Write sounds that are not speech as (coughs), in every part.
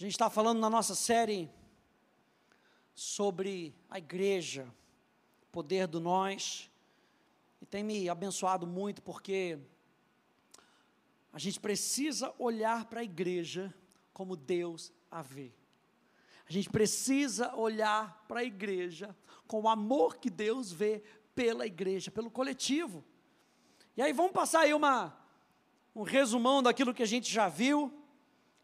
A gente está falando na nossa série sobre a igreja, poder do nós, e tem me abençoado muito porque a gente precisa olhar para a igreja como Deus a vê. A gente precisa olhar para a igreja com o amor que Deus vê pela igreja, pelo coletivo. E aí vamos passar aí uma, um resumão daquilo que a gente já viu,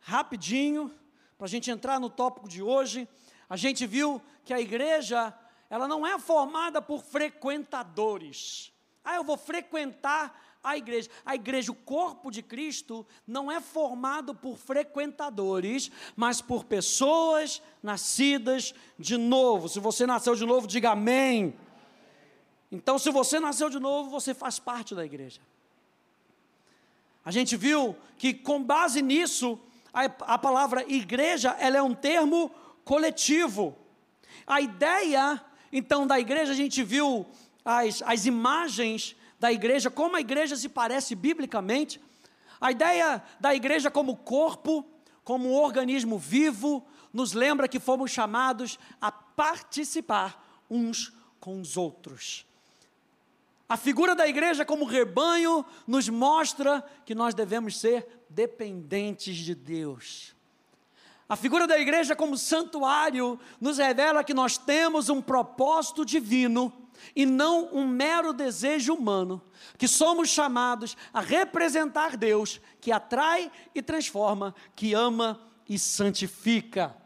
rapidinho para a gente entrar no tópico de hoje, a gente viu que a igreja, ela não é formada por frequentadores. Ah, eu vou frequentar a igreja. A igreja, o corpo de Cristo, não é formado por frequentadores, mas por pessoas nascidas de novo. Se você nasceu de novo, diga amém. Então, se você nasceu de novo, você faz parte da igreja. A gente viu que, com base nisso, a, a palavra igreja, ela é um termo coletivo. A ideia, então, da igreja, a gente viu as, as imagens da igreja, como a igreja se parece biblicamente. A ideia da igreja como corpo, como um organismo vivo, nos lembra que fomos chamados a participar uns com os outros. A figura da igreja como rebanho nos mostra que nós devemos ser dependentes de Deus. A figura da igreja como santuário nos revela que nós temos um propósito divino e não um mero desejo humano, que somos chamados a representar Deus, que atrai e transforma, que ama e santifica.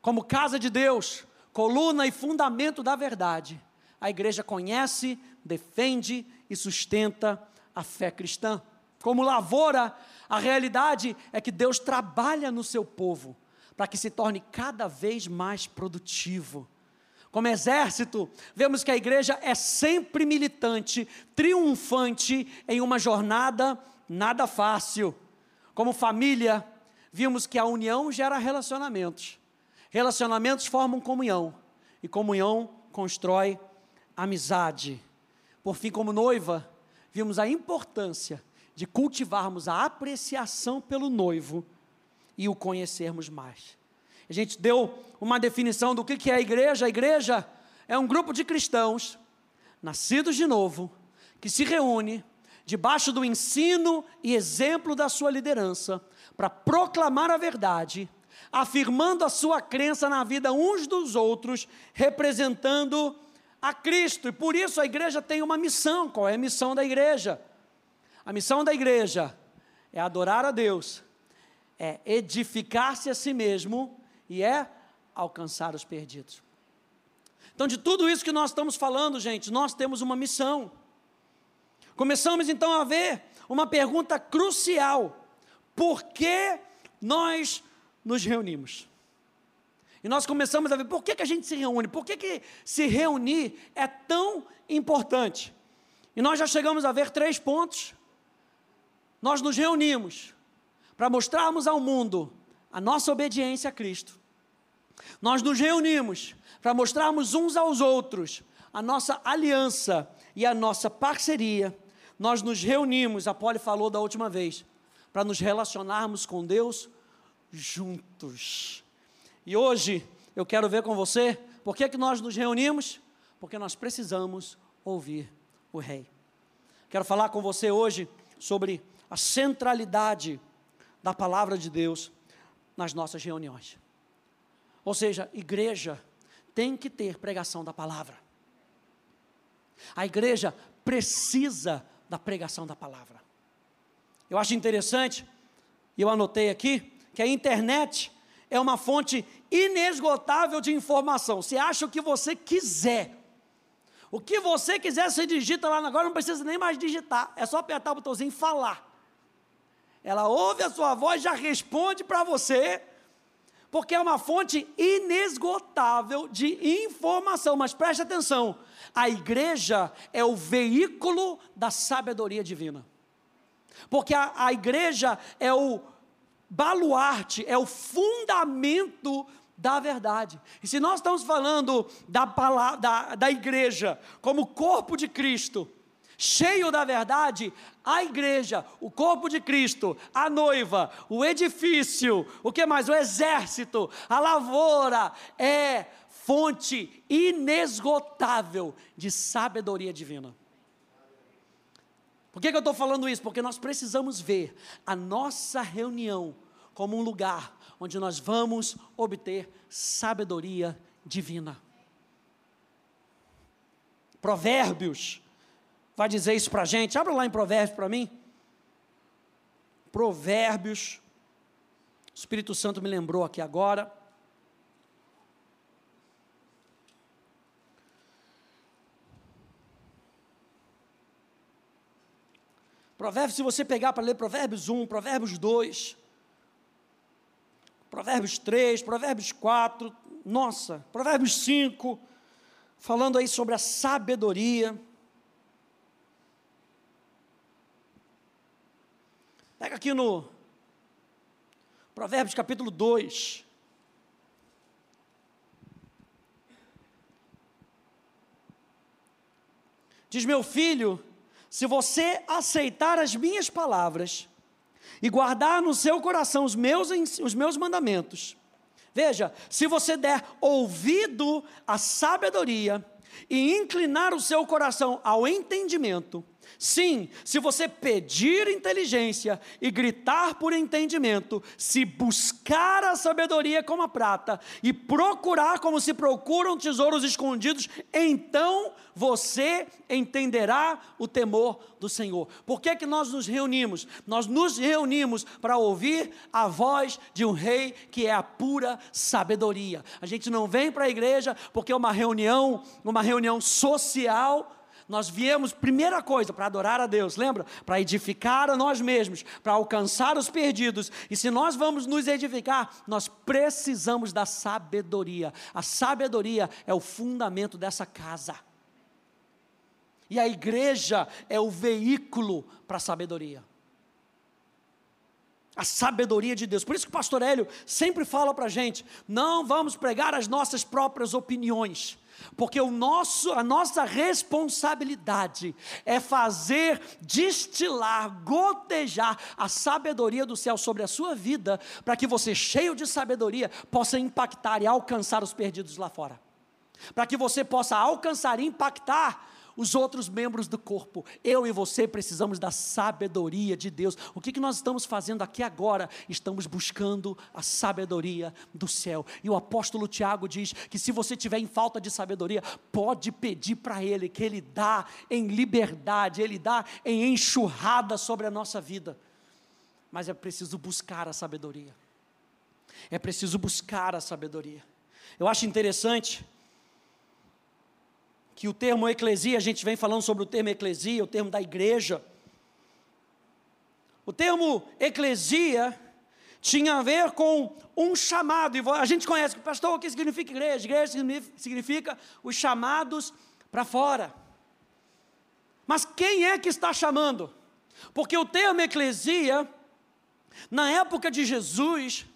Como casa de Deus, coluna e fundamento da verdade, a igreja conhece, defende e sustenta a fé cristã. Como lavoura, a realidade é que Deus trabalha no seu povo para que se torne cada vez mais produtivo. Como exército, vemos que a igreja é sempre militante, triunfante em uma jornada nada fácil. Como família, vimos que a união gera relacionamentos. Relacionamentos formam comunhão e comunhão constrói amizade. Por fim, como noiva, vimos a importância de cultivarmos a apreciação pelo noivo e o conhecermos mais. A gente deu uma definição do que é a igreja. A igreja é um grupo de cristãos, nascidos de novo, que se reúne debaixo do ensino e exemplo da sua liderança, para proclamar a verdade, afirmando a sua crença na vida uns dos outros, representando a Cristo. E por isso a igreja tem uma missão. Qual é a missão da igreja? A missão da igreja é adorar a Deus, é edificar-se a si mesmo e é alcançar os perdidos. Então, de tudo isso que nós estamos falando, gente, nós temos uma missão. Começamos então a ver uma pergunta crucial: por que nós nos reunimos? E nós começamos a ver por que, que a gente se reúne, por que, que se reunir é tão importante. E nós já chegamos a ver três pontos nós nos reunimos para mostrarmos ao mundo a nossa obediência a Cristo. Nós nos reunimos para mostrarmos uns aos outros a nossa aliança e a nossa parceria. Nós nos reunimos, a Poli falou da última vez, para nos relacionarmos com Deus juntos. E hoje eu quero ver com você por que, que nós nos reunimos? Porque nós precisamos ouvir o Rei. Quero falar com você hoje sobre a centralidade da palavra de Deus nas nossas reuniões. Ou seja, igreja tem que ter pregação da palavra. A igreja precisa da pregação da palavra. Eu acho interessante, e eu anotei aqui, que a internet é uma fonte inesgotável de informação. Você acha o que você quiser. O que você quiser, você digita lá agora, não precisa nem mais digitar. É só apertar o botãozinho falar. Ela ouve a sua voz, já responde para você, porque é uma fonte inesgotável de informação. Mas preste atenção: a igreja é o veículo da sabedoria divina. Porque a, a igreja é o baluarte, é o fundamento da verdade. E se nós estamos falando da, palavra, da, da igreja como corpo de Cristo, cheio da verdade, a igreja, o corpo de Cristo, a noiva, o edifício, o que mais? O exército, a lavoura, é fonte inesgotável de sabedoria divina. Por que, que eu estou falando isso? Porque nós precisamos ver a nossa reunião como um lugar onde nós vamos obter sabedoria divina. Provérbios vai dizer isso para a gente. Abra lá em Provérbios para mim. Provérbios. O Espírito Santo me lembrou aqui agora. Provérbios, se você pegar para ler Provérbios 1, Provérbios 2, Provérbios 3, Provérbios 4, nossa, Provérbios 5, falando aí sobre a sabedoria. Pega aqui no Provérbios capítulo 2. Diz: Meu filho, se você aceitar as minhas palavras e guardar no seu coração os meus, os meus mandamentos, veja, se você der ouvido à sabedoria e inclinar o seu coração ao entendimento, Sim, se você pedir inteligência e gritar por entendimento, se buscar a sabedoria como a prata e procurar como se procuram tesouros escondidos, então você entenderá o temor do Senhor. Por que, que nós nos reunimos? Nós nos reunimos para ouvir a voz de um rei que é a pura sabedoria. A gente não vem para a igreja porque é uma reunião, uma reunião social nós viemos, primeira coisa, para adorar a Deus, lembra? Para edificar a nós mesmos, para alcançar os perdidos. E se nós vamos nos edificar, nós precisamos da sabedoria. A sabedoria é o fundamento dessa casa. E a igreja é o veículo para a sabedoria. A sabedoria de Deus. Por isso que o pastor Hélio sempre fala para a gente: não vamos pregar as nossas próprias opiniões porque o nosso, a nossa responsabilidade é fazer destilar, gotejar a sabedoria do céu sobre a sua vida, para que você, cheio de sabedoria, possa impactar e alcançar os perdidos lá fora. Para que você possa alcançar e impactar os outros membros do corpo. Eu e você precisamos da sabedoria de Deus. O que, que nós estamos fazendo aqui agora? Estamos buscando a sabedoria do céu. E o apóstolo Tiago diz que se você tiver em falta de sabedoria, pode pedir para Ele, que Ele dá em liberdade, Ele dá em enxurrada sobre a nossa vida. Mas é preciso buscar a sabedoria. É preciso buscar a sabedoria. Eu acho interessante que o termo eclesia, a gente vem falando sobre o termo eclesia, o termo da igreja. O termo eclesia tinha a ver com um chamado, e a gente conhece, pastor, o que significa igreja? Igreja significa os chamados para fora. Mas quem é que está chamando? Porque o termo eclesia, na época de Jesus,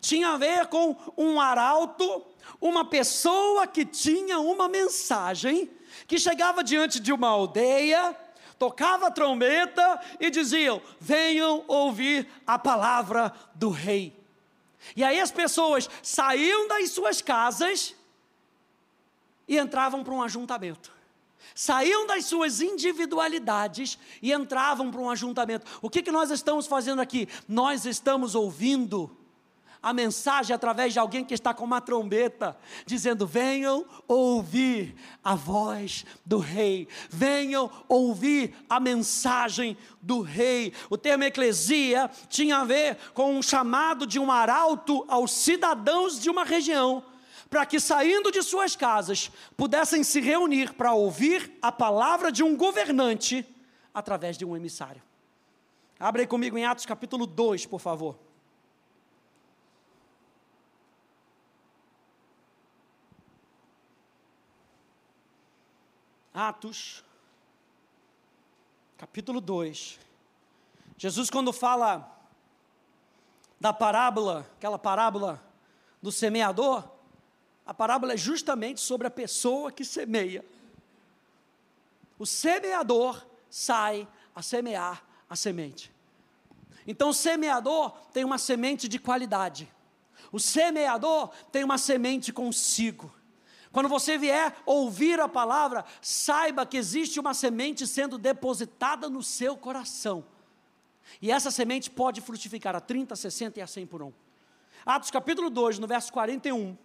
tinha a ver com um arauto uma pessoa que tinha uma mensagem, que chegava diante de uma aldeia, tocava a trombeta e diziam: Venham ouvir a palavra do rei. E aí as pessoas saíam das suas casas e entravam para um ajuntamento. Saíam das suas individualidades e entravam para um ajuntamento. O que, que nós estamos fazendo aqui? Nós estamos ouvindo a mensagem através de alguém que está com uma trombeta, dizendo: venham ouvir a voz do rei, venham ouvir a mensagem do rei. O termo eclesia tinha a ver com um chamado de um arauto aos cidadãos de uma região, para que saindo de suas casas pudessem se reunir para ouvir a palavra de um governante através de um emissário. Abre aí comigo em Atos capítulo 2, por favor. Atos, capítulo 2. Jesus, quando fala da parábola, aquela parábola do semeador, a parábola é justamente sobre a pessoa que semeia. O semeador sai a semear a semente. Então, o semeador tem uma semente de qualidade. O semeador tem uma semente consigo. Quando você vier ouvir a palavra, saiba que existe uma semente sendo depositada no seu coração. E essa semente pode frutificar a 30, 60 e a 100 por um. Atos capítulo 2, no verso 41.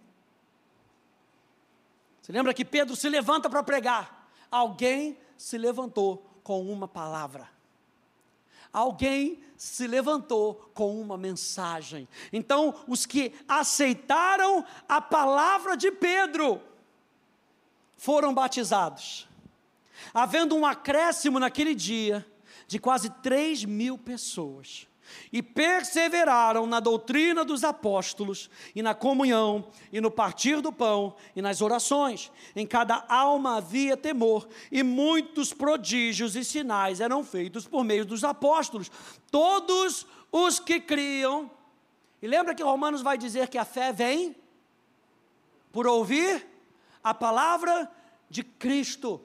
Você lembra que Pedro se levanta para pregar? Alguém se levantou com uma palavra alguém se levantou com uma mensagem. Então, os que aceitaram a palavra de Pedro foram batizados. Havendo um acréscimo naquele dia de quase 3 mil pessoas e perseveraram na doutrina dos apóstolos, e na comunhão, e no partir do pão, e nas orações. Em cada alma havia temor, e muitos prodígios e sinais eram feitos por meio dos apóstolos. Todos os que criam. E lembra que Romanos vai dizer que a fé vem por ouvir a palavra de Cristo.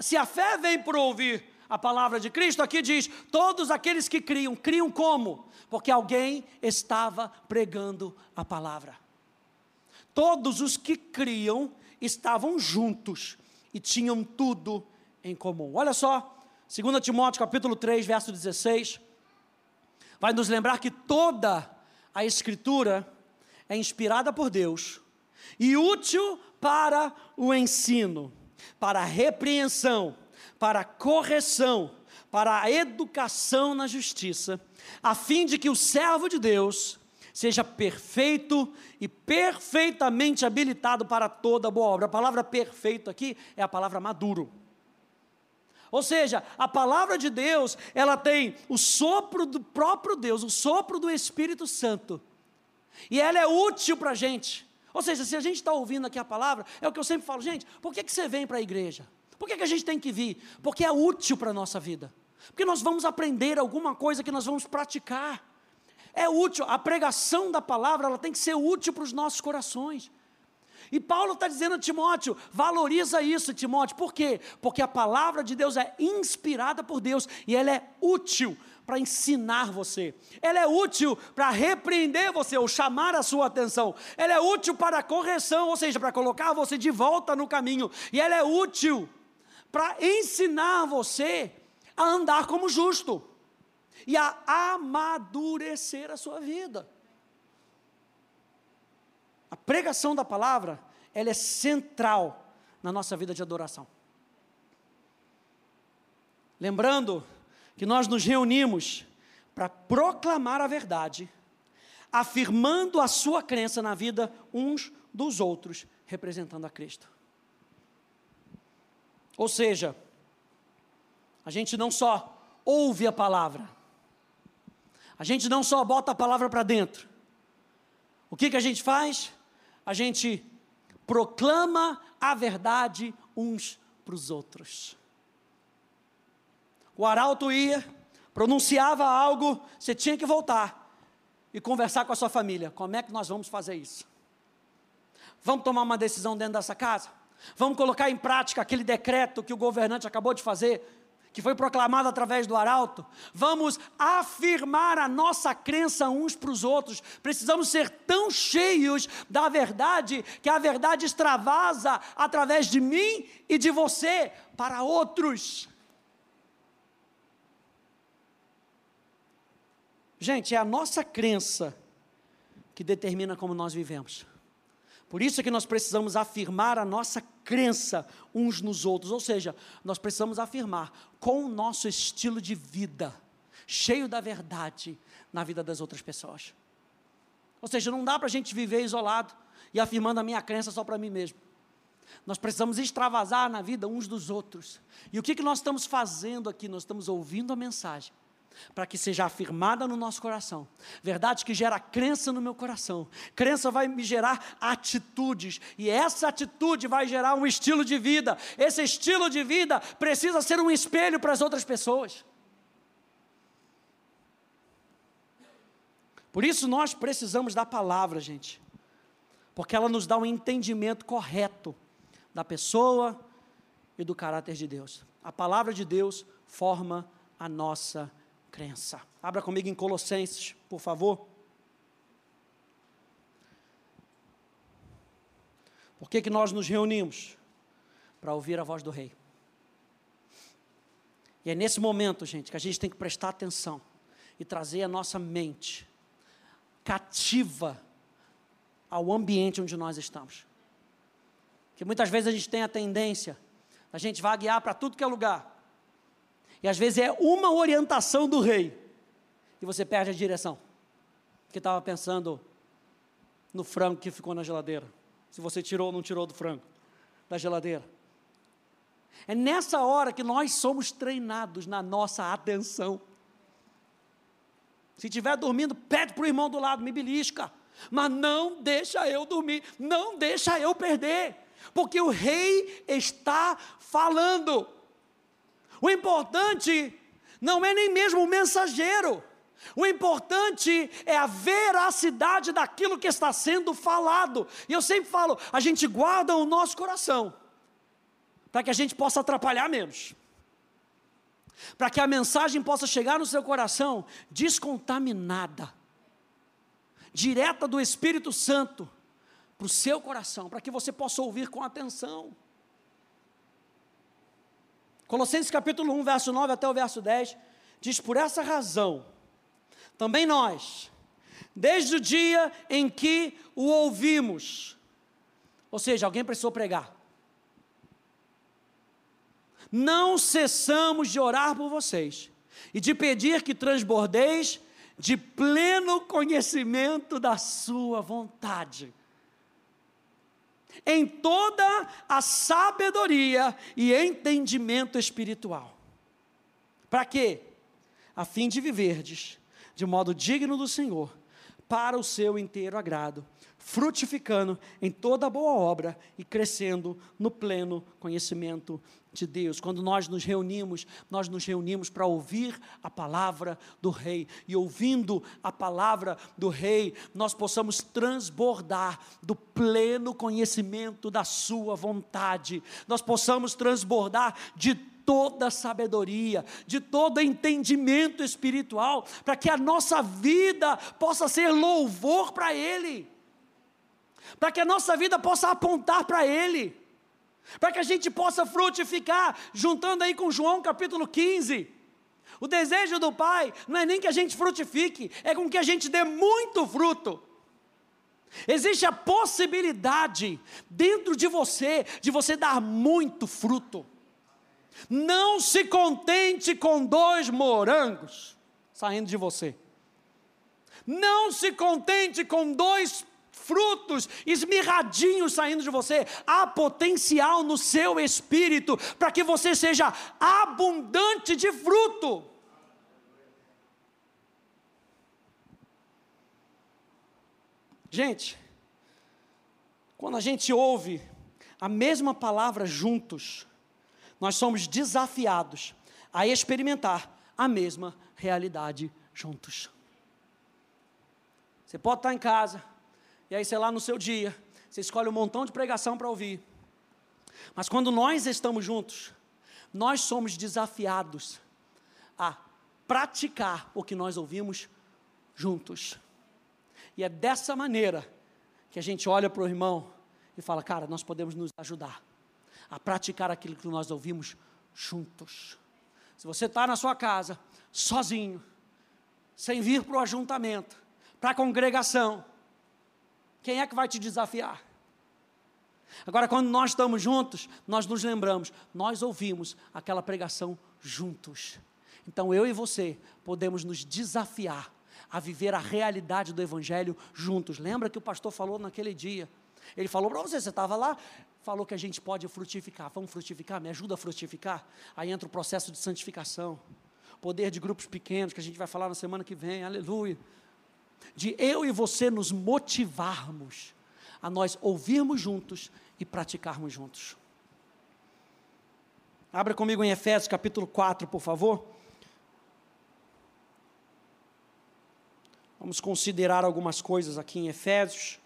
Se a fé vem por ouvir a palavra de Cristo, aqui diz: todos aqueles que criam, criam como? Porque alguém estava pregando a palavra. Todos os que criam estavam juntos e tinham tudo em comum. Olha só, 2 Timóteo capítulo 3, verso 16, vai nos lembrar que toda a escritura é inspirada por Deus e útil para o ensino, para a repreensão, para a correção, para a educação na justiça, a fim de que o servo de Deus seja perfeito e perfeitamente habilitado para toda boa obra. A palavra perfeito aqui é a palavra maduro. Ou seja, a palavra de Deus, ela tem o sopro do próprio Deus, o sopro do Espírito Santo. E ela é útil para a gente. Ou seja, se a gente está ouvindo aqui a palavra, é o que eu sempre falo, gente, por que, que você vem para a igreja? Por que, que a gente tem que vir? Porque é útil para a nossa vida. Porque nós vamos aprender alguma coisa que nós vamos praticar. É útil, a pregação da palavra ela tem que ser útil para os nossos corações. E Paulo está dizendo a Timóteo: valoriza isso, Timóteo, por quê? Porque a palavra de Deus é inspirada por Deus e ela é útil para ensinar você, ela é útil para repreender você ou chamar a sua atenção, ela é útil para correção, ou seja, para colocar você de volta no caminho, e ela é útil para ensinar você a andar como justo e a amadurecer a sua vida. A pregação da palavra, ela é central na nossa vida de adoração. Lembrando que nós nos reunimos para proclamar a verdade, afirmando a sua crença na vida uns dos outros, representando a Cristo. Ou seja, a gente não só ouve a palavra, a gente não só bota a palavra para dentro. O que, que a gente faz? A gente proclama a verdade uns para os outros. O arauto ia, pronunciava algo, você tinha que voltar e conversar com a sua família. Como é que nós vamos fazer isso? Vamos tomar uma decisão dentro dessa casa? Vamos colocar em prática aquele decreto que o governante acabou de fazer, que foi proclamado através do arauto. Vamos afirmar a nossa crença uns para os outros. Precisamos ser tão cheios da verdade que a verdade extravasa através de mim e de você para outros. Gente, é a nossa crença que determina como nós vivemos. Por isso é que nós precisamos afirmar a nossa crença uns nos outros, ou seja, nós precisamos afirmar com o nosso estilo de vida, cheio da verdade na vida das outras pessoas. Ou seja, não dá para a gente viver isolado e afirmando a minha crença só para mim mesmo. Nós precisamos extravasar na vida uns dos outros. E o que, que nós estamos fazendo aqui? Nós estamos ouvindo a mensagem para que seja afirmada no nosso coração. Verdade que gera crença no meu coração. Crença vai me gerar atitudes, e essa atitude vai gerar um estilo de vida. Esse estilo de vida precisa ser um espelho para as outras pessoas. Por isso nós precisamos da palavra, gente, porque ela nos dá um entendimento correto da pessoa e do caráter de Deus. A palavra de Deus forma a nossa crença. Abra comigo em Colossenses, por favor. Por que, que nós nos reunimos? Para ouvir a voz do Rei. E é nesse momento, gente, que a gente tem que prestar atenção e trazer a nossa mente cativa ao ambiente onde nós estamos. Que muitas vezes a gente tem a tendência, a gente vaguear para tudo que é lugar. E às vezes é uma orientação do rei e você perde a direção. Porque estava pensando no frango que ficou na geladeira. Se você tirou ou não tirou do frango da geladeira. É nessa hora que nós somos treinados na nossa atenção. Se estiver dormindo, pede para o irmão do lado, me belisca. Mas não deixa eu dormir, não deixa eu perder, porque o rei está falando. O importante não é nem mesmo o mensageiro, o importante é a veracidade daquilo que está sendo falado. E eu sempre falo, a gente guarda o nosso coração para que a gente possa atrapalhar menos. Para que a mensagem possa chegar no seu coração descontaminada, direta do Espírito Santo para o seu coração, para que você possa ouvir com atenção. Colossenses capítulo 1, verso 9 até o verso 10, diz: Por essa razão, também nós, desde o dia em que o ouvimos, ou seja, alguém precisou pregar, não cessamos de orar por vocês e de pedir que transbordeis de pleno conhecimento da Sua vontade, em toda a sabedoria e entendimento espiritual. Para quê? A fim de viverdes de modo digno do Senhor, para o seu inteiro agrado, frutificando em toda boa obra e crescendo no pleno conhecimento de Deus. Quando nós nos reunimos, nós nos reunimos para ouvir a palavra do Rei. E ouvindo a palavra do Rei, nós possamos transbordar do pleno conhecimento da Sua vontade. Nós possamos transbordar de toda sabedoria, de todo entendimento espiritual, para que a nossa vida possa ser louvor para Ele para que a nossa vida possa apontar para Ele, para que a gente possa frutificar, juntando aí com João capítulo 15. O desejo do Pai não é nem que a gente frutifique, é com que a gente dê muito fruto. Existe a possibilidade dentro de você de você dar muito fruto. Não se contente com dois morangos saindo de você. Não se contente com dois frutos esmirradinhos saindo de você. Há potencial no seu espírito para que você seja abundante de fruto. Gente, quando a gente ouve a mesma palavra juntos, nós somos desafiados a experimentar a mesma realidade juntos. Você pode estar em casa, e aí, sei lá, no seu dia, você escolhe um montão de pregação para ouvir. Mas quando nós estamos juntos, nós somos desafiados a praticar o que nós ouvimos juntos. E é dessa maneira que a gente olha para o irmão e fala: cara, nós podemos nos ajudar a praticar aquilo que nós ouvimos juntos. Se você está na sua casa, sozinho, sem vir para o ajuntamento, para a congregação, quem é que vai te desafiar? Agora, quando nós estamos juntos, nós nos lembramos, nós ouvimos aquela pregação juntos. Então, eu e você podemos nos desafiar a viver a realidade do Evangelho juntos. Lembra que o pastor falou naquele dia? Ele falou para você, você estava lá, falou que a gente pode frutificar. Vamos frutificar? Me ajuda a frutificar? Aí entra o processo de santificação, poder de grupos pequenos, que a gente vai falar na semana que vem, aleluia de eu e você nos motivarmos a nós ouvirmos juntos e praticarmos juntos. Abra comigo em Efésios capítulo 4, por favor. Vamos considerar algumas coisas aqui em Efésios.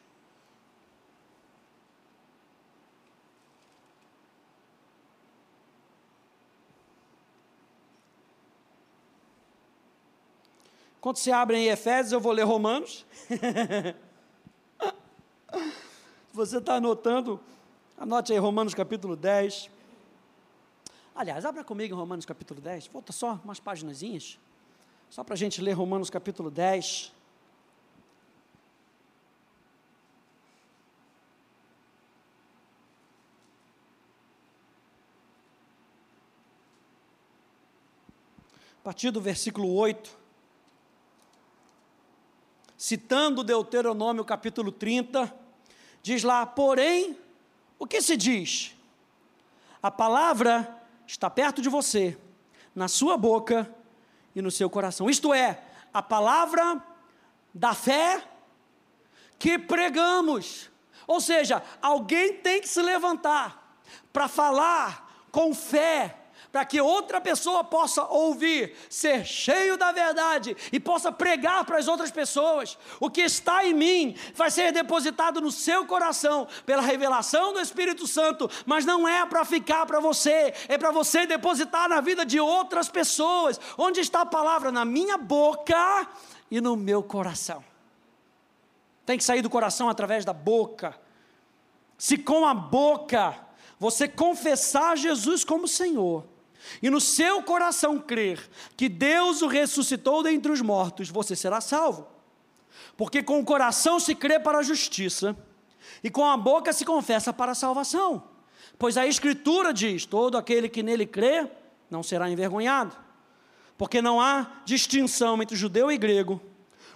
Quando você abre em Efésios, eu vou ler Romanos. (laughs) você está anotando, anote aí Romanos capítulo 10. Aliás, abra comigo em Romanos capítulo 10. Volta só umas páginas. Só para a gente ler Romanos capítulo 10. A partir do versículo 8, citando Deuteronômio capítulo 30, diz lá: Porém, o que se diz? A palavra está perto de você, na sua boca e no seu coração. Isto é, a palavra da fé que pregamos. Ou seja, alguém tem que se levantar para falar com fé para que outra pessoa possa ouvir, ser cheio da verdade e possa pregar para as outras pessoas. O que está em mim vai ser depositado no seu coração pela revelação do Espírito Santo, mas não é para ficar para você, é para você depositar na vida de outras pessoas. Onde está a palavra? Na minha boca e no meu coração. Tem que sair do coração através da boca. Se com a boca você confessar Jesus como Senhor, e no seu coração crer que Deus o ressuscitou dentre os mortos, você será salvo. Porque com o coração se crê para a justiça, e com a boca se confessa para a salvação. Pois a Escritura diz: todo aquele que nele crê não será envergonhado. Porque não há distinção entre judeu e grego,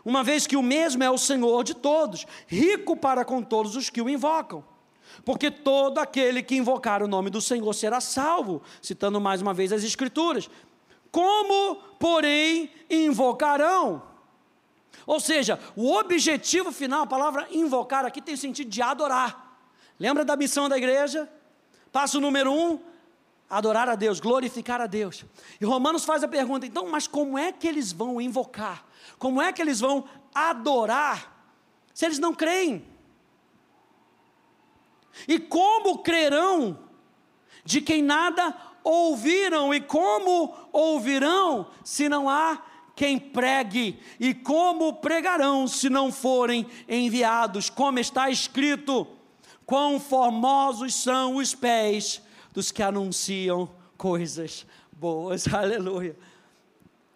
uma vez que o mesmo é o Senhor de todos, rico para com todos os que o invocam porque todo aquele que invocar o nome do Senhor será salvo, citando mais uma vez as Escrituras. Como, porém, invocarão? Ou seja, o objetivo final, a palavra invocar aqui tem o sentido de adorar. Lembra da missão da igreja? Passo número um, adorar a Deus, glorificar a Deus. E Romanos faz a pergunta: então, mas como é que eles vão invocar? Como é que eles vão adorar se eles não creem? E como crerão de quem nada ouviram? E como ouvirão se não há quem pregue? E como pregarão se não forem enviados? Como está escrito: quão formosos são os pés dos que anunciam coisas boas. (laughs) Aleluia.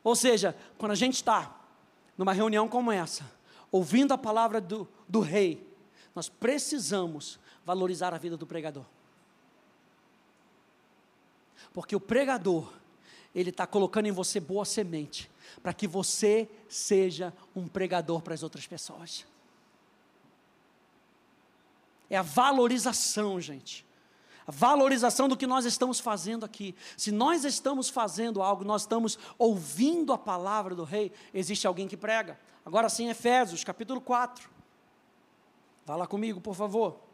Ou seja, quando a gente está numa reunião como essa, ouvindo a palavra do, do rei, nós precisamos valorizar a vida do pregador. Porque o pregador, ele está colocando em você boa semente, para que você seja um pregador para as outras pessoas. É a valorização, gente. A valorização do que nós estamos fazendo aqui. Se nós estamos fazendo algo, nós estamos ouvindo a palavra do rei, existe alguém que prega. Agora sim, Efésios, capítulo 4. Vá lá comigo, por favor.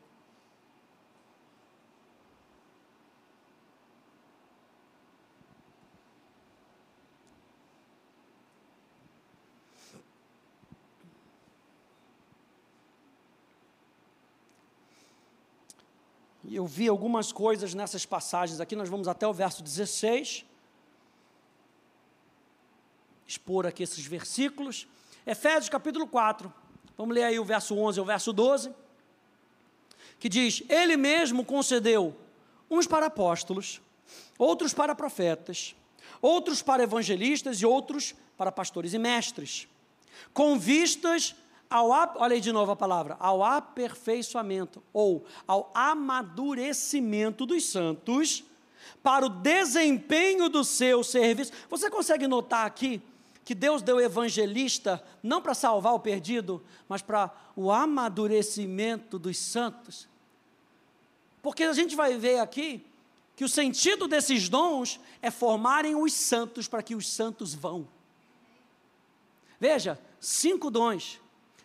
Eu vi algumas coisas nessas passagens aqui, nós vamos até o verso 16. Expor aqui esses versículos. Efésios capítulo 4. Vamos ler aí o verso 11 ao verso 12. Que diz: Ele mesmo concedeu uns para apóstolos, outros para profetas, outros para evangelistas e outros para pastores e mestres, com vistas ao, olha aí de novo a palavra, ao aperfeiçoamento ou ao amadurecimento dos santos para o desempenho do seu serviço. Você consegue notar aqui que Deus deu evangelista não para salvar o perdido, mas para o amadurecimento dos santos? Porque a gente vai ver aqui que o sentido desses dons é formarem os santos para que os santos vão. Veja, cinco dons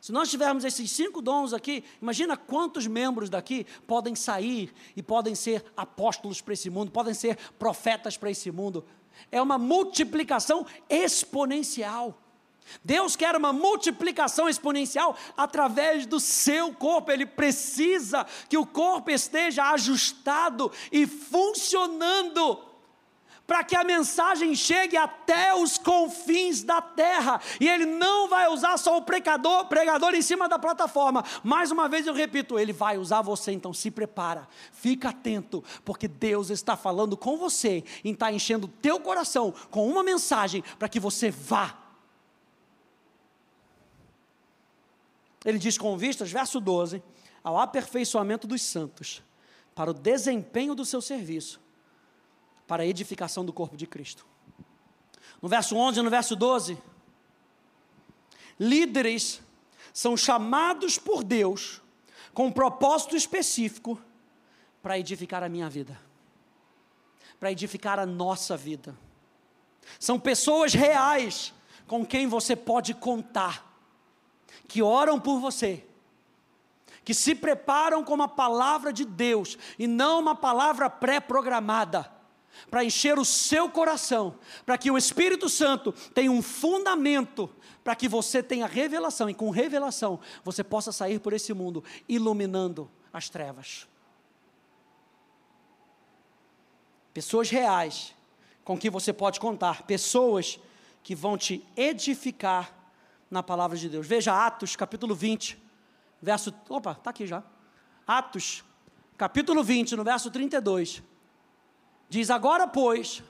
se nós tivermos esses cinco dons aqui, imagina quantos membros daqui podem sair e podem ser apóstolos para esse mundo, podem ser profetas para esse mundo. É uma multiplicação exponencial. Deus quer uma multiplicação exponencial através do seu corpo. Ele precisa que o corpo esteja ajustado e funcionando para que a mensagem chegue até os confins da terra. E ele não vai usar só o pregador, pregador em cima da plataforma. Mais uma vez eu repito, ele vai usar você, então se prepara. Fica atento, porque Deus está falando com você e está enchendo o teu coração com uma mensagem para que você vá. Ele diz com vistas, verso 12, ao aperfeiçoamento dos santos, para o desempenho do seu serviço para a edificação do corpo de Cristo. No verso 11 e no verso 12, líderes são chamados por Deus com um propósito específico para edificar a minha vida, para edificar a nossa vida. São pessoas reais com quem você pode contar, que oram por você, que se preparam com uma palavra de Deus e não uma palavra pré-programada para encher o seu coração, para que o Espírito Santo tenha um fundamento, para que você tenha revelação, e com revelação você possa sair por esse mundo iluminando as trevas. Pessoas reais com que você pode contar, pessoas que vão te edificar na palavra de Deus. Veja Atos capítulo 20, verso. Opa, está aqui já. Atos capítulo 20, no verso 32. Diz: Agora, pois,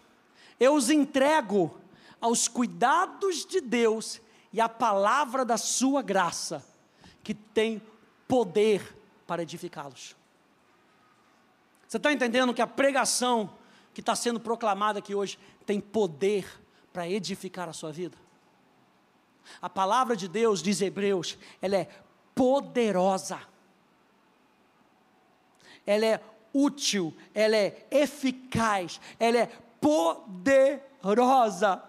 eu os entrego aos cuidados de Deus e à palavra da sua graça, que tem poder para edificá-los. Você está entendendo que a pregação que está sendo proclamada aqui hoje tem poder para edificar a sua vida? A palavra de Deus, diz Hebreus, ela é poderosa. Ela é útil, ela é eficaz, ela é poderosa.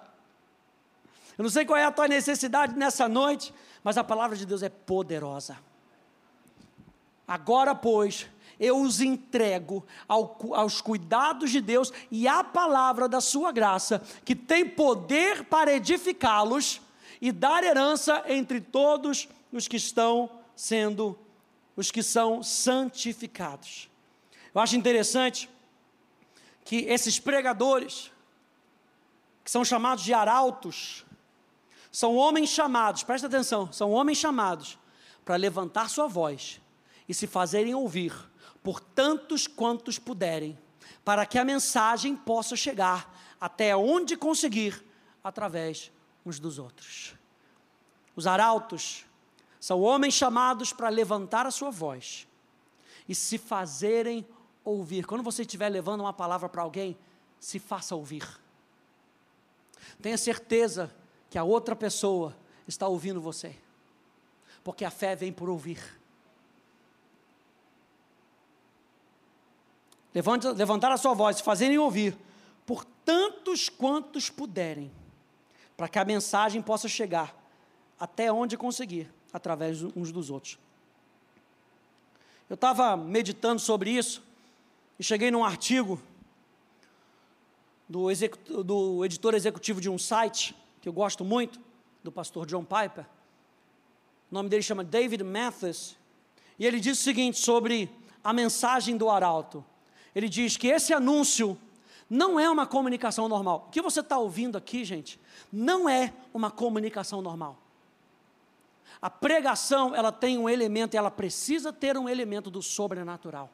Eu não sei qual é a tua necessidade nessa noite, mas a palavra de Deus é poderosa. Agora, pois, eu os entrego ao, aos cuidados de Deus e à palavra da sua graça, que tem poder para edificá-los e dar herança entre todos os que estão sendo, os que são santificados. Eu acho interessante que esses pregadores, que são chamados de arautos, são homens chamados, presta atenção, são homens chamados para levantar sua voz e se fazerem ouvir por tantos quantos puderem, para que a mensagem possa chegar até onde conseguir através uns dos outros. Os arautos são homens chamados para levantar a sua voz e se fazerem ouvir. Quando você estiver levando uma palavra para alguém, se faça ouvir. Tenha certeza que a outra pessoa está ouvindo você, porque a fé vem por ouvir. Levante, levantar a sua voz, fazerem ouvir, por tantos quantos puderem, para que a mensagem possa chegar até onde conseguir, através uns dos outros. Eu estava meditando sobre isso, e cheguei num artigo do, do, editor executivo de um site, que eu gosto muito, do pastor John Piper. O nome dele chama David Mathis. E ele diz o seguinte sobre a mensagem do arauto. Ele diz que esse anúncio não é uma comunicação normal. O que você está ouvindo aqui, gente, não é uma comunicação normal. A pregação, ela tem um elemento, ela precisa ter um elemento do sobrenatural.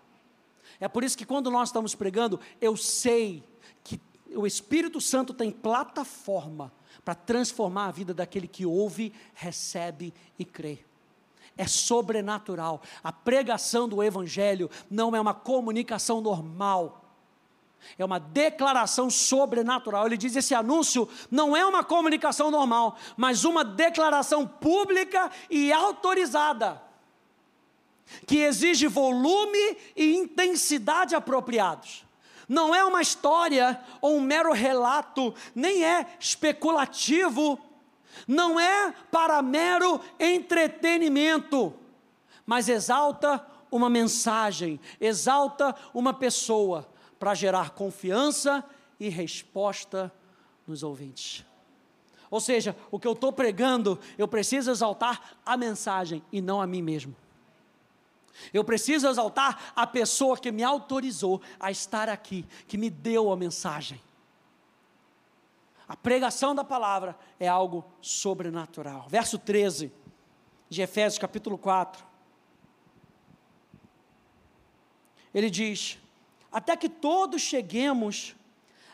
É por isso que quando nós estamos pregando, eu sei que o Espírito Santo tem plataforma para transformar a vida daquele que ouve, recebe e crê. É sobrenatural. A pregação do Evangelho não é uma comunicação normal. É uma declaração sobrenatural. Ele diz: esse anúncio não é uma comunicação normal, mas uma declaração pública e autorizada que exige volume e intensidade apropriados. Não é uma história ou um mero relato, nem é especulativo, não é para mero entretenimento, mas exalta uma mensagem, exalta uma pessoa para gerar confiança e resposta nos ouvintes. Ou seja, o que eu estou pregando, eu preciso exaltar a mensagem e não a mim mesmo. Eu preciso exaltar a pessoa que me autorizou a estar aqui, que me deu a mensagem. A pregação da palavra é algo sobrenatural. Verso 13 de Efésios, capítulo 4. Ele diz: Até que todos cheguemos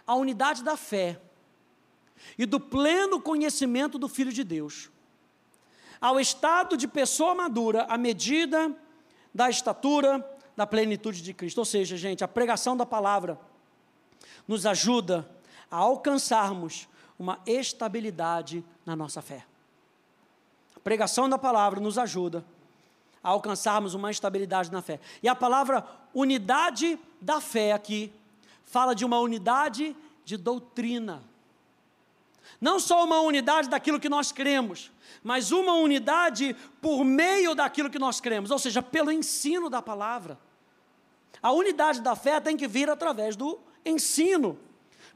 à unidade da fé e do pleno conhecimento do Filho de Deus, ao estado de pessoa madura, à medida da estatura da plenitude de Cristo. Ou seja, gente, a pregação da palavra nos ajuda a alcançarmos uma estabilidade na nossa fé. A pregação da palavra nos ajuda a alcançarmos uma estabilidade na fé. E a palavra unidade da fé aqui fala de uma unidade de doutrina. Não só uma unidade daquilo que nós cremos, mas uma unidade por meio daquilo que nós cremos, ou seja, pelo ensino da palavra. A unidade da fé tem que vir através do ensino.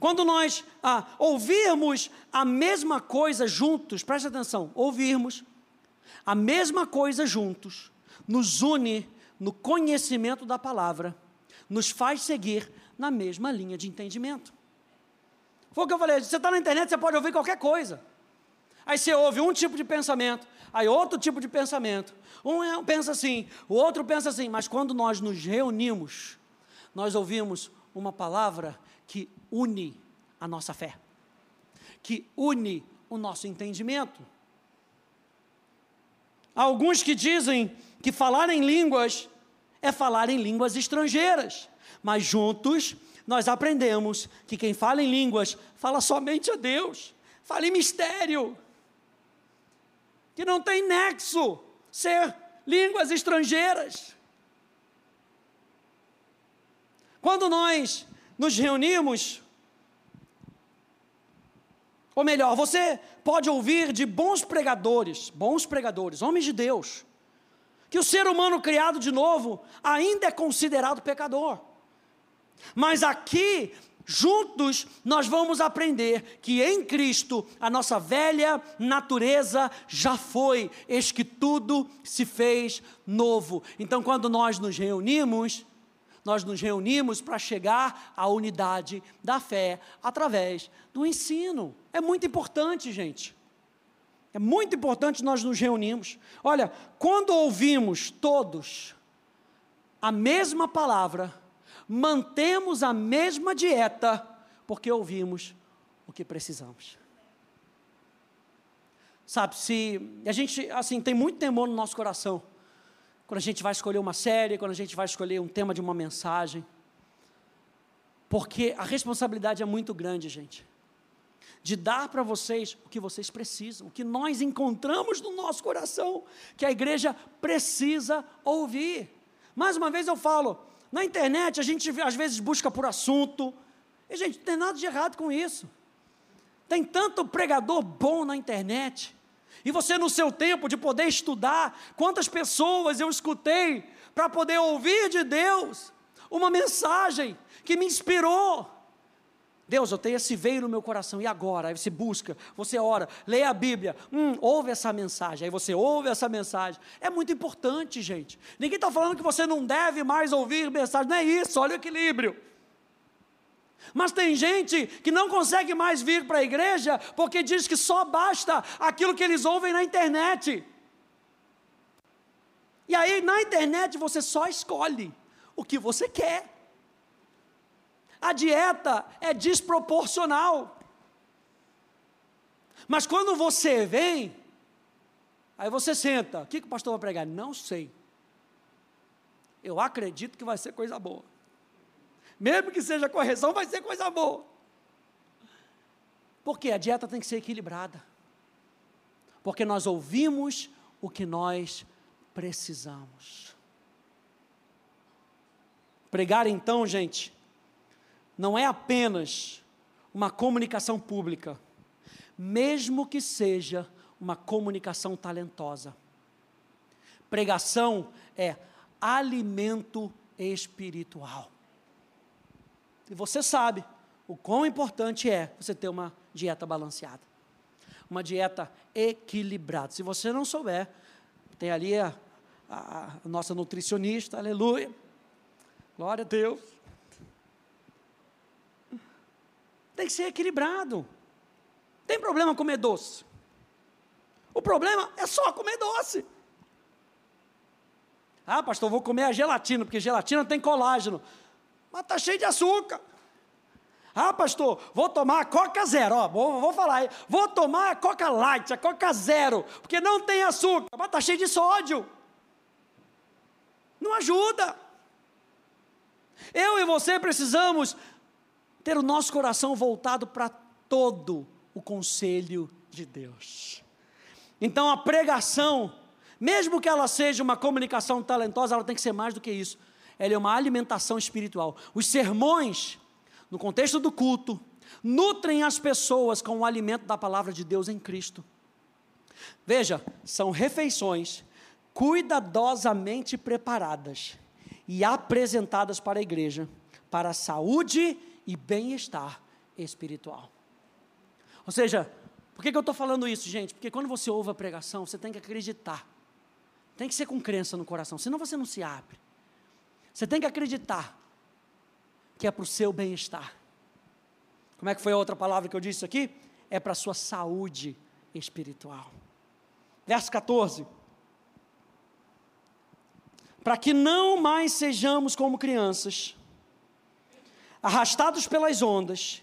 Quando nós ah, ouvirmos a mesma coisa juntos, preste atenção, ouvirmos a mesma coisa juntos, nos une no conhecimento da palavra, nos faz seguir na mesma linha de entendimento. Foi o que eu falei, você está na internet, você pode ouvir qualquer coisa. Aí você ouve um tipo de pensamento, aí outro tipo de pensamento. Um é, pensa assim, o outro pensa assim, mas quando nós nos reunimos, nós ouvimos uma palavra que une a nossa fé, que une o nosso entendimento. Há alguns que dizem que falar em línguas é falar em línguas estrangeiras, mas juntos nós aprendemos que quem fala em línguas fala somente a Deus, fala em mistério, que não tem nexo ser línguas estrangeiras. Quando nós nos reunimos, ou melhor, você pode ouvir de bons pregadores, bons pregadores, homens de Deus, que o ser humano criado de novo ainda é considerado pecador. Mas aqui Juntos nós vamos aprender que em Cristo a nossa velha natureza já foi, eis que tudo se fez novo. Então, quando nós nos reunimos, nós nos reunimos para chegar à unidade da fé através do ensino. É muito importante, gente. É muito importante nós nos reunirmos. Olha, quando ouvimos todos a mesma palavra, mantemos a mesma dieta, porque ouvimos o que precisamos. Sabe, se a gente, assim, tem muito temor no nosso coração, quando a gente vai escolher uma série, quando a gente vai escolher um tema de uma mensagem, porque a responsabilidade é muito grande, gente, de dar para vocês o que vocês precisam, o que nós encontramos no nosso coração, que a igreja precisa ouvir. Mais uma vez eu falo, na internet, a gente às vezes busca por assunto. E, gente, não tem nada de errado com isso. Tem tanto pregador bom na internet. E você, no seu tempo de poder estudar, quantas pessoas eu escutei para poder ouvir de Deus uma mensagem que me inspirou. Deus, eu tenho esse veio no meu coração, e agora? Aí você busca, você ora, lê a Bíblia, hum, ouve essa mensagem, aí você ouve essa mensagem. É muito importante, gente. Ninguém está falando que você não deve mais ouvir mensagem, não é isso, olha o equilíbrio. Mas tem gente que não consegue mais vir para a igreja porque diz que só basta aquilo que eles ouvem na internet. E aí na internet você só escolhe o que você quer. A dieta é desproporcional. Mas quando você vem, aí você senta, o que, que o pastor vai pregar? Não sei. Eu acredito que vai ser coisa boa. Mesmo que seja correção, vai ser coisa boa. Porque a dieta tem que ser equilibrada. Porque nós ouvimos o que nós precisamos. Pregar então, gente, não é apenas uma comunicação pública, mesmo que seja uma comunicação talentosa. Pregação é alimento espiritual. E você sabe o quão importante é você ter uma dieta balanceada, uma dieta equilibrada. Se você não souber, tem ali a, a, nossa nutricionista, aleluia, glória a Deus. Tem que ser equilibrado. Tem problema comer doce. O problema é só comer doce. Ah, pastor, vou comer a gelatina, porque gelatina tem colágeno. Mas está cheio de açúcar. Ah, pastor, vou tomar a Coca Zero, ó, vou, vou falar aí. Vou tomar a Coca Light, a Coca Zero, porque não tem açúcar, mas está cheio de sódio. Não ajuda. Eu e você precisamos ter o nosso coração voltado para todo o conselho de Deus. Então a pregação, mesmo que ela seja uma comunicação talentosa, ela tem que ser mais do que isso. Ela é uma alimentação espiritual. Os sermões, no contexto do culto, nutrem as pessoas com o alimento da palavra de Deus em Cristo. Veja, são refeições cuidadosamente preparadas e apresentadas para a igreja, para a saúde e bem-estar espiritual. Ou seja, por que, que eu estou falando isso, gente? Porque quando você ouve a pregação, você tem que acreditar. Tem que ser com crença no coração, senão você não se abre. Você tem que acreditar que é para o seu bem-estar. Como é que foi a outra palavra que eu disse aqui? É para a sua saúde espiritual. Verso 14. Para que não mais sejamos como crianças, arrastados pelas ondas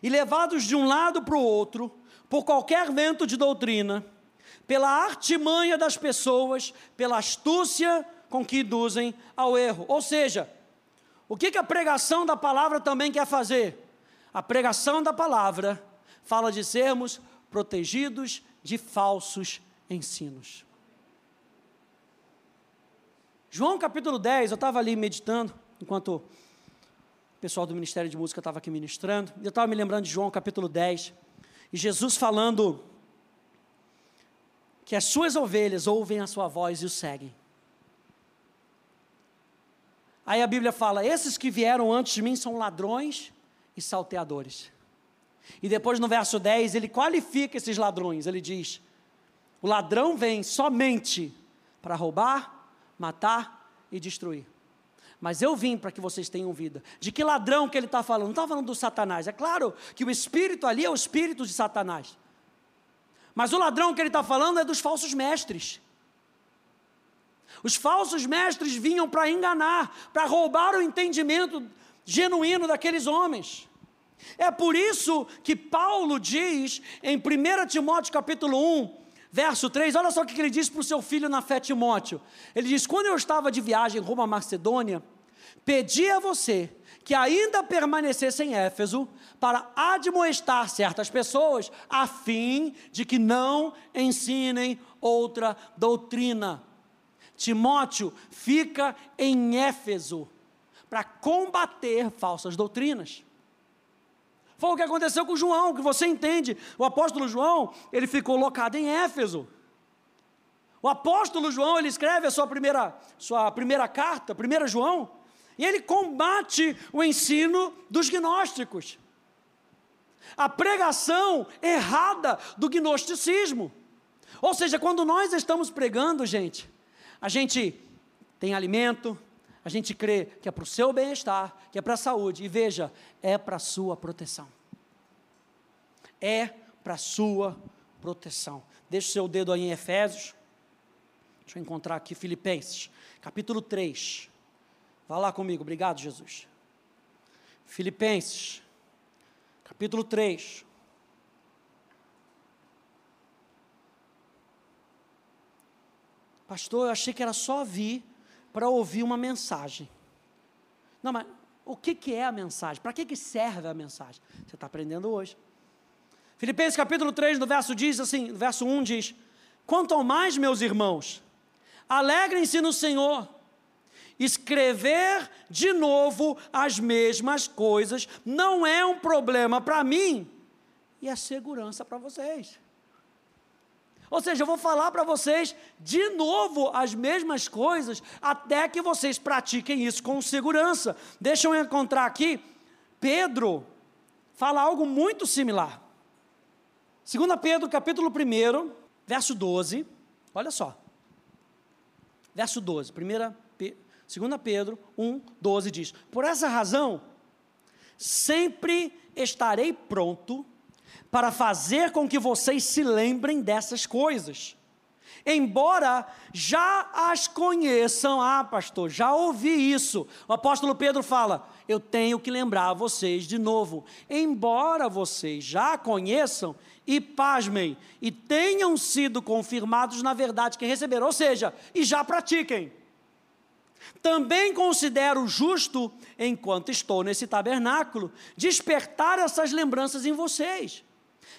e levados de um lado para o outro por qualquer vento de doutrina, pela artimanha das pessoas, pela astúcia com que induzem ao erro. Ou seja, o que, que a pregação da palavra também quer fazer? A pregação da palavra fala de sermos protegidos de falsos ensinos. João capítulo 10, eu estava ali meditando, enquanto pessoal do Ministério de Música estava aqui ministrando, eu estava me lembrando de João capítulo 10, e Jesus falando que as suas ovelhas ouvem a sua voz e o seguem. Aí a Bíblia fala: esses que vieram antes de mim são ladrões e salteadores. E depois no verso 10 ele qualifica esses ladrões, ele diz: o ladrão vem somente para roubar, matar e destruir. Mas eu vim para que vocês tenham vida. De que ladrão que ele está falando? Não está falando do Satanás. É claro que o espírito ali é o espírito de Satanás. Mas o ladrão que ele está falando é dos falsos mestres. Os falsos mestres vinham para enganar, para roubar o entendimento genuíno daqueles homens. É por isso que Paulo diz em 1 Timóteo capítulo 1, verso 3, olha só o que ele diz para o seu filho na fé Timóteo. Ele diz: Quando eu estava de viagem rumo à Macedônia, pedi a você que ainda permanecesse em Éfeso para admoestar certas pessoas, a fim de que não ensinem outra doutrina. Timóteo fica em Éfeso para combater falsas doutrinas. Foi o que aconteceu com João, que você entende. O apóstolo João, ele ficou locado em Éfeso. O apóstolo João, ele escreve a sua primeira, sua primeira carta, 1 João, e ele combate o ensino dos gnósticos. A pregação errada do gnosticismo. Ou seja, quando nós estamos pregando, gente, a gente tem alimento, a gente crê que é para o seu bem-estar, que é para a saúde, e veja, é para a sua proteção. É para a sua proteção. Deixa o seu dedo aí em Efésios. Deixa eu encontrar aqui Filipenses, capítulo 3. Vá lá comigo, obrigado, Jesus. Filipenses, capítulo 3. Pastor, eu achei que era só vir para ouvir uma mensagem. Não, mas o que, que é a mensagem? Para que, que serve a mensagem? Você está aprendendo hoje. Filipenses capítulo 3, no verso, diz assim, no verso 1 diz: Quanto ao mais, meus irmãos, alegrem-se no Senhor. Escrever de novo as mesmas coisas não é um problema para mim e é segurança para vocês. Ou seja, eu vou falar para vocês de novo as mesmas coisas, até que vocês pratiquem isso com segurança. Deixa eu encontrar aqui, Pedro fala algo muito similar. 2 Pedro, capítulo 1, verso 12, olha só. Verso 12, 1 2 Pedro 1, 12 diz: Por essa razão, sempre estarei pronto para fazer com que vocês se lembrem dessas coisas. Embora já as conheçam, ah, pastor, já ouvi isso. O apóstolo Pedro fala: eu tenho que lembrar vocês de novo. Embora vocês já conheçam, e pasmem, e tenham sido confirmados na verdade que receberam, ou seja, e já pratiquem. Também considero justo, enquanto estou nesse tabernáculo, despertar essas lembranças em vocês.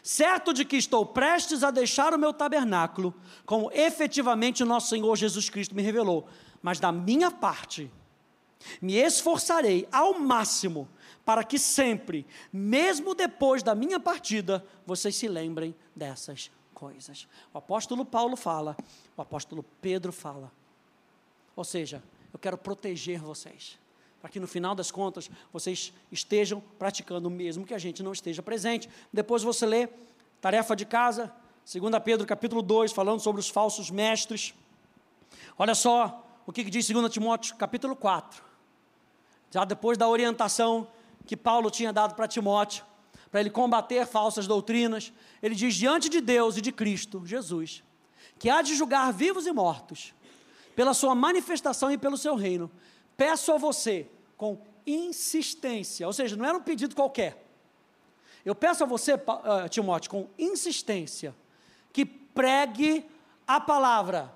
Certo de que estou prestes a deixar o meu tabernáculo, como efetivamente o nosso Senhor Jesus Cristo me revelou, mas da minha parte, me esforçarei ao máximo para que sempre, mesmo depois da minha partida, vocês se lembrem dessas coisas. O apóstolo Paulo fala, o apóstolo Pedro fala. Ou seja, eu quero proteger vocês, para que no final das contas vocês estejam praticando mesmo que a gente não esteja presente. Depois você lê tarefa de casa, 2 Pedro capítulo 2, falando sobre os falsos mestres. Olha só o que diz 2 Timóteo capítulo 4. Já depois da orientação que Paulo tinha dado para Timóteo, para ele combater falsas doutrinas. Ele diz: diante de Deus e de Cristo, Jesus, que há de julgar vivos e mortos, pela sua manifestação e pelo seu reino, peço a você, com insistência, ou seja, não era um pedido qualquer. Eu peço a você, uh, Timóteo, com insistência, que pregue a palavra,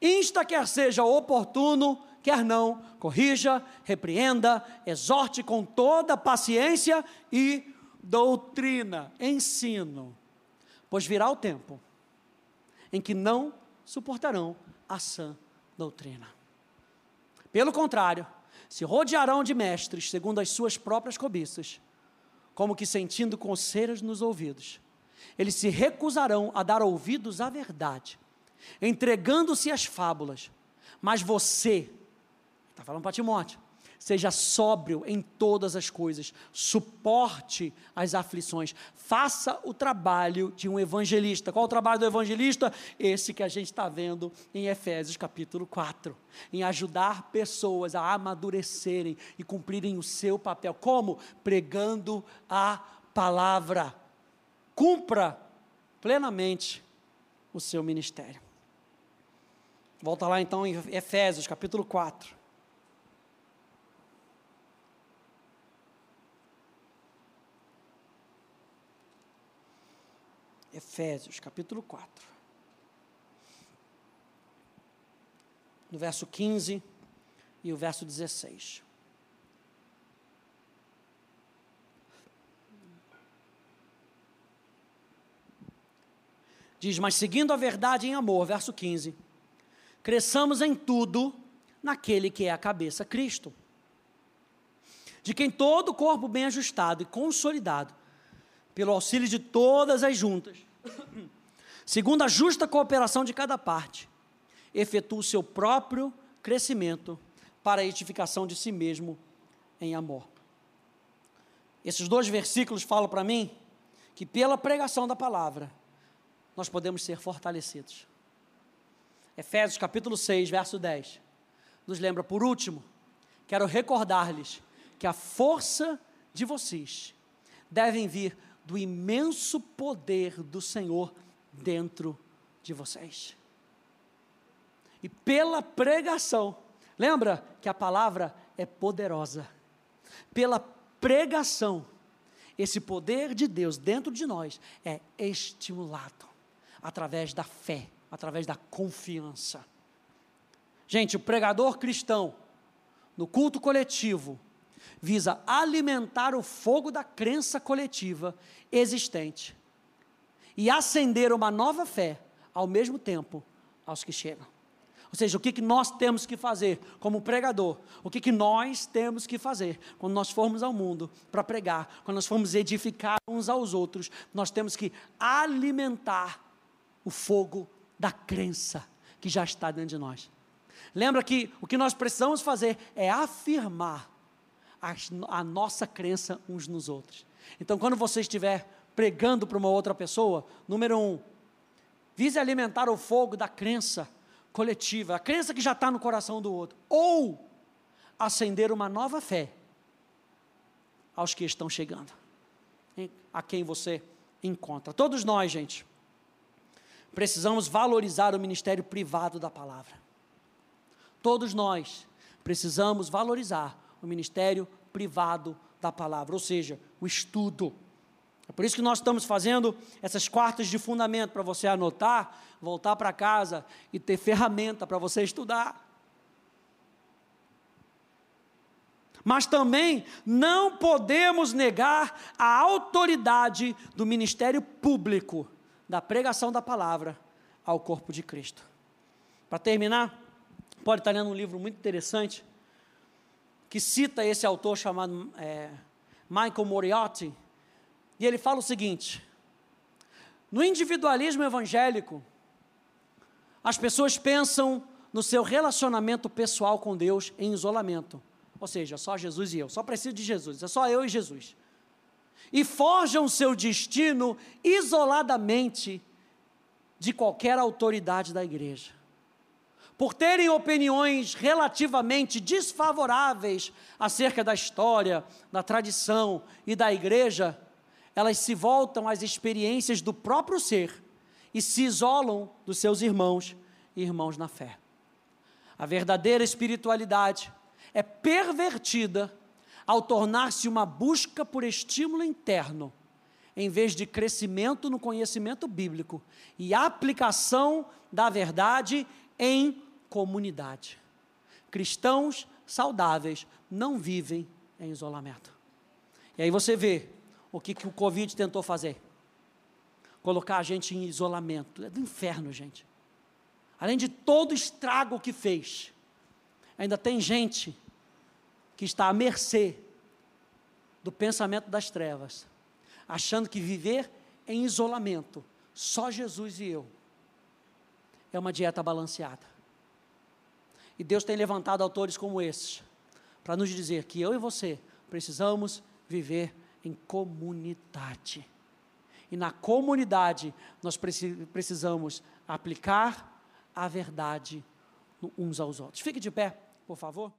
insta quer seja oportuno, quer não, corrija, repreenda, exorte com toda paciência e doutrina, ensino. Pois virá o tempo em que não suportarão a sã doutrina. Pelo contrário, se rodearão de mestres segundo as suas próprias cobiças, como que sentindo coceiras nos ouvidos. Eles se recusarão a dar ouvidos à verdade, entregando-se às fábulas. Mas você, Está falando para Timóteo. Seja sóbrio em todas as coisas, suporte as aflições, faça o trabalho de um evangelista. Qual o trabalho do evangelista? Esse que a gente está vendo em Efésios capítulo 4, em ajudar pessoas a amadurecerem e cumprirem o seu papel. Como? Pregando a palavra. Cumpra plenamente o seu ministério. Volta lá então em Efésios capítulo 4. Efésios, capítulo 4. No verso 15 e o verso 16. Diz: Mas seguindo a verdade em amor, verso 15: cresçamos em tudo naquele que é a cabeça, Cristo, de quem todo o corpo bem ajustado e consolidado, pelo auxílio de todas as juntas, (coughs) segundo a justa cooperação de cada parte, efetua o seu próprio crescimento para a edificação de si mesmo em amor. Esses dois versículos falam para mim que pela pregação da palavra nós podemos ser fortalecidos. Efésios capítulo 6, verso 10, nos lembra por último, quero recordar-lhes que a força de vocês devem vir do imenso poder do Senhor dentro de vocês. E pela pregação, lembra que a palavra é poderosa. Pela pregação, esse poder de Deus dentro de nós é estimulado através da fé, através da confiança. Gente, o pregador cristão, no culto coletivo, visa alimentar o fogo da crença coletiva existente e acender uma nova fé ao mesmo tempo aos que chegam. Ou seja, o que, que nós temos que fazer como pregador? O que, que nós temos que fazer quando nós formos ao mundo para pregar, quando nós formos edificar uns aos outros? Nós temos que alimentar o fogo da crença que já está dentro de nós. Lembra que o que nós precisamos fazer é afirmar a, nossa crença uns nos outros. Então, quando você estiver pregando para uma outra pessoa, número um, vise alimentar o fogo da crença coletiva, a crença que já está no coração do outro, ou acender uma nova fé aos que estão chegando, a quem você encontra. Todos nós, gente, precisamos valorizar o ministério privado da palavra. Todos nós precisamos valorizar o ministério privado da palavra, ou seja, o estudo. É por isso que nós estamos fazendo essas quartas de fundamento para você anotar, voltar para casa e ter ferramenta para você estudar. Mas também não podemos negar a autoridade do ministério público da pregação da palavra ao corpo de Cristo. Para terminar, pode estar lendo um livro muito interessante que cita esse autor chamado é, Michael Moriarty, e ele fala o seguinte: no individualismo evangélico, as pessoas pensam no seu relacionamento pessoal com Deus em isolamento. Ou seja, só Jesus e eu, só preciso de Jesus, é só eu e Jesus. E forjam seu destino isoladamente de qualquer autoridade da igreja. Por terem opiniões relativamente desfavoráveis acerca da história, da tradição e da igreja, elas se voltam às experiências do próprio ser e se isolam dos seus irmãos e irmãos na fé. A verdadeira espiritualidade é pervertida ao tornar-se uma busca por estímulo interno, em vez de crescimento no conhecimento bíblico e aplicação da verdade em comunidade. Cristãos saudáveis não vivem em isolamento. E aí você vê o que, que o Covid tentou fazer? Colocar a gente em isolamento. É do inferno, gente. Além de todo o estrago que fez, ainda tem gente que está à mercê do pensamento das trevas, achando que viver em isolamento, só Jesus e eu, é uma dieta balanceada. E Deus tem levantado autores como esses, para nos dizer que eu e você precisamos viver em comunidade. E na comunidade nós precisamos aplicar a verdade uns aos outros. Fique de pé, por favor.